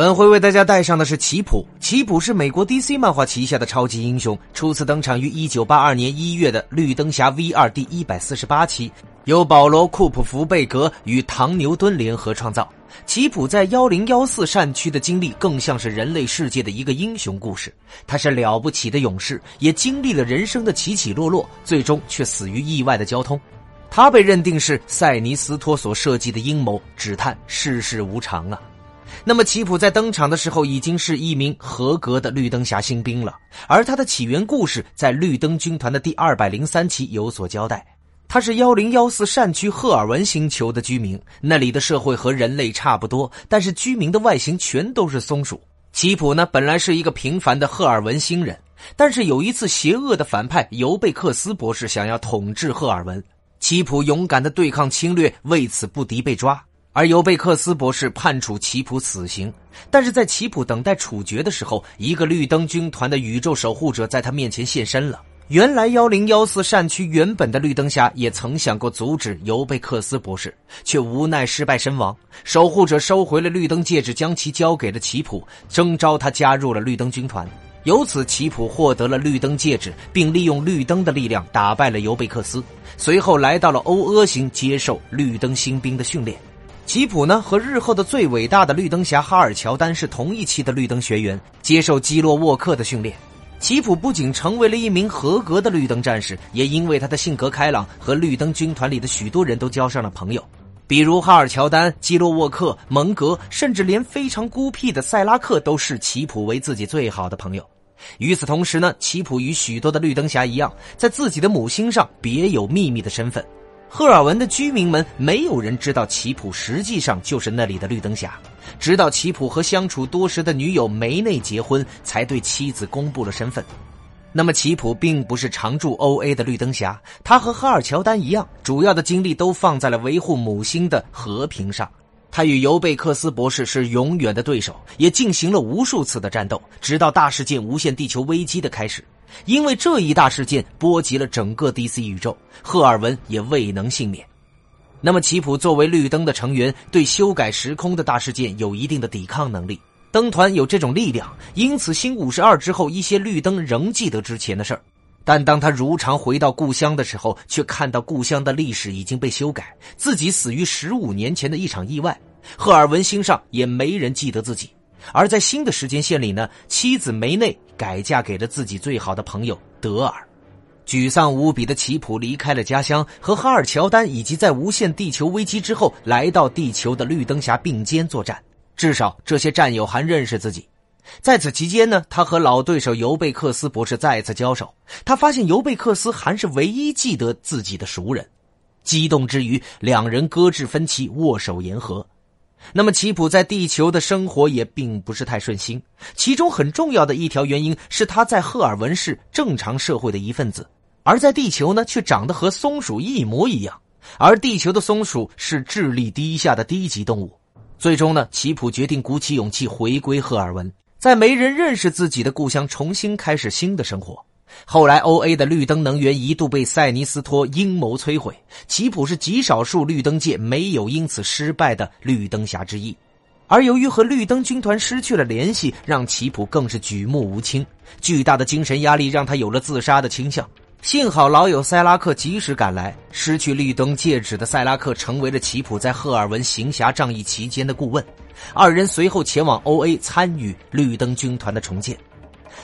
本回为大家带上的是奇普。奇普是美国 DC 漫画旗下的超级英雄，初次登场于1982年1月的《绿灯侠 V 二》第一百四十八期，由保罗·库普福贝格与唐·牛顿联合创造。奇普在1014善区的经历更像是人类世界的一个英雄故事。他是了不起的勇士，也经历了人生的起起落落，最终却死于意外的交通。他被认定是塞尼斯托所设计的阴谋，只叹世事无常啊。那么，奇普在登场的时候已经是一名合格的绿灯侠新兵了，而他的起源故事在绿灯军团的第二百零三期有所交代。他是幺零幺四善区赫尔文星球的居民，那里的社会和人类差不多，但是居民的外形全都是松鼠。奇普呢，本来是一个平凡的赫尔文星人，但是有一次，邪恶的反派尤贝克斯博士想要统治赫尔文，奇普勇敢的对抗侵略，为此不敌被抓。而尤贝克斯博士判处奇普死刑，但是在奇普等待处决的时候，一个绿灯军团的宇宙守护者在他面前现身了。原来幺零幺四善区原本的绿灯侠也曾想过阻止尤贝克斯博士，却无奈失败身亡。守护者收回了绿灯戒指，将其交给了奇普，征召他加入了绿灯军团。由此，奇普获得了绿灯戒指，并利用绿灯的力量打败了尤贝克斯。随后来到了欧阿星，接受绿灯新兵的训练。吉普呢和日后的最伟大的绿灯侠哈尔乔丹是同一期的绿灯学员，接受基洛沃克的训练。吉普不仅成为了一名合格的绿灯战士，也因为他的性格开朗，和绿灯军团里的许多人都交上了朋友，比如哈尔乔丹、基洛沃克、蒙格，甚至连非常孤僻的塞拉克都视奇普为自己最好的朋友。与此同时呢，奇普与许多的绿灯侠一样，在自己的母星上别有秘密的身份。赫尔文的居民们没有人知道奇普实际上就是那里的绿灯侠，直到奇普和相处多时的女友梅内结婚，才对妻子公布了身份。那么，奇普并不是常驻 O A 的绿灯侠，他和哈尔乔丹一样，主要的精力都放在了维护母星的和平上。他与尤贝克斯博士是永远的对手，也进行了无数次的战斗，直到大事件——无限地球危机的开始。因为这一大事件波及了整个 DC 宇宙，赫尔文也未能幸免。那么，奇普作为绿灯的成员，对修改时空的大事件有一定的抵抗能力。灯团有这种力量，因此新五十二之后，一些绿灯仍记得之前的事儿。但当他如常回到故乡的时候，却看到故乡的历史已经被修改，自己死于十五年前的一场意外。赫尔文心上也没人记得自己。而在新的时间线里呢，妻子梅内改嫁给了自己最好的朋友德尔。沮丧无比的奇普离开了家乡，和哈尔乔丹以及在无限地球危机之后来到地球的绿灯侠并肩作战。至少这些战友还认识自己。在此期间呢，他和老对手尤贝克斯博士再次交手，他发现尤贝克斯还是唯一记得自己的熟人。激动之余，两人搁置分歧，握手言和。那么，奇普在地球的生活也并不是太顺心。其中很重要的一条原因是他在赫尔文是正常社会的一份子，而在地球呢，却长得和松鼠一模一样。而地球的松鼠是智力低下的低级动物。最终呢，奇普决定鼓起勇气回归赫尔文，在没人认识自己的故乡重新开始新的生活。后来，O A 的绿灯能源一度被塞尼斯托阴谋摧毁。奇普是极少数绿灯界没有因此失败的绿灯侠之一，而由于和绿灯军团失去了联系，让奇普更是举目无亲。巨大的精神压力让他有了自杀的倾向。幸好老友塞拉克及时赶来，失去绿灯戒指的塞拉克成为了奇普在赫尔文行侠仗义期间的顾问。二人随后前往 O A 参与绿灯军团的重建。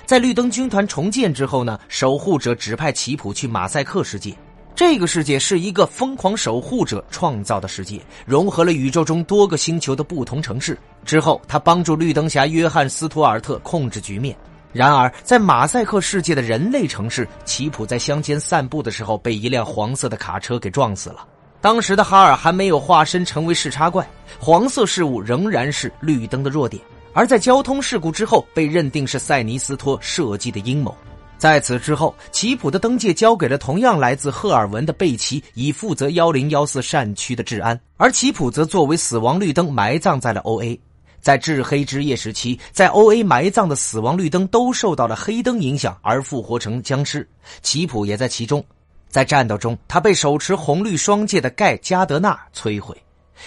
在绿灯军团重建之后呢，守护者指派奇普去马赛克世界。这个世界是一个疯狂守护者创造的世界，融合了宇宙中多个星球的不同城市。之后，他帮助绿灯侠约翰斯图尔特控制局面。然而，在马赛克世界的人类城市，奇普在乡间散步的时候被一辆黄色的卡车给撞死了。当时的哈尔还没有化身成为视差怪，黄色事物仍然是绿灯的弱点。而在交通事故之后，被认定是塞尼斯托设计的阴谋。在此之后，奇普的登界交给了同样来自赫尔文的贝奇，以负责幺零幺四善区的治安，而奇普则作为死亡绿灯埋葬在了 O A。在至黑之夜时期，在 O A 埋葬的死亡绿灯都受到了黑灯影响而复活成僵尸，奇普也在其中。在战斗中，他被手持红绿双戒的盖加德纳摧毁。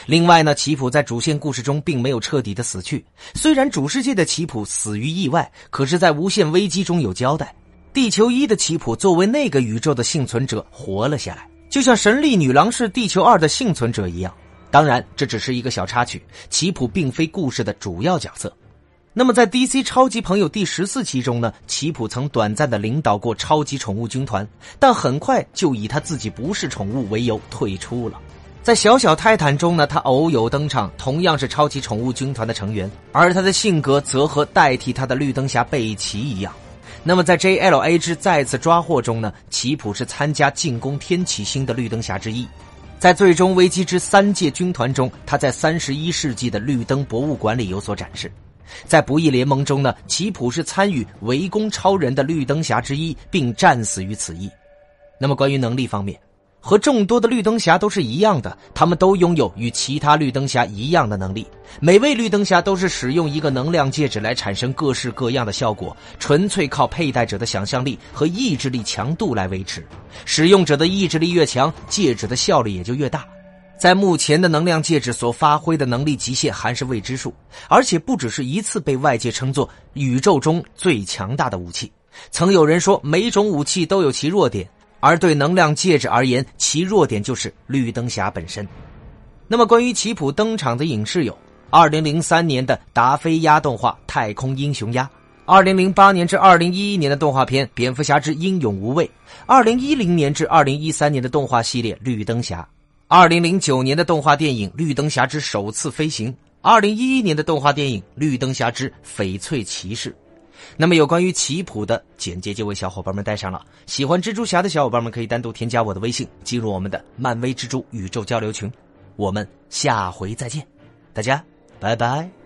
另外呢，奇普在主线故事中并没有彻底的死去。虽然主世界的奇普死于意外，可是，在无限危机中有交代。地球一的奇普作为那个宇宙的幸存者活了下来，就像神力女郎是地球二的幸存者一样。当然，这只是一个小插曲，奇普并非故事的主要角色。那么，在 DC 超级朋友第十四期中呢，奇普曾短暂的领导过超级宠物军团，但很快就以他自己不是宠物为由退出了。在小小泰坦中呢，他偶有登场，同样是超级宠物军团的成员，而他的性格则和代替他的绿灯侠贝奇一样。那么在 JLA 之再次抓获中呢，奇普是参加进攻天启星的绿灯侠之一。在最终危机之三届军团中，他在三十一世纪的绿灯博物馆里有所展示。在不义联盟中呢，奇普是参与围攻超人的绿灯侠之一，并战死于此役。那么关于能力方面。和众多的绿灯侠都是一样的，他们都拥有与其他绿灯侠一样的能力。每位绿灯侠都是使用一个能量戒指来产生各式各样的效果，纯粹靠佩戴者的想象力和意志力强度来维持。使用者的意志力越强，戒指的效力也就越大。在目前的能量戒指所发挥的能力极限还是未知数，而且不只是一次被外界称作宇宙中最强大的武器。曾有人说，每种武器都有其弱点。而对能量戒指而言，其弱点就是绿灯侠本身。那么，关于奇普登场的影视有：二零零三年的达菲鸭动画《太空英雄鸭》，二零零八年至二零一一年的动画片《蝙蝠侠之英勇无畏》，二零一零年至二零一三年的动画系列《绿灯侠》，二零零九年的动画电影《绿灯侠之首次飞行》，二零一一年的动画电影《绿灯侠之翡翠骑士》。那么有关于棋谱的简介就为小伙伴们带上了。喜欢蜘蛛侠的小伙伴们可以单独添加我的微信，进入我们的漫威蜘蛛宇宙交流群。我们下回再见，大家拜拜。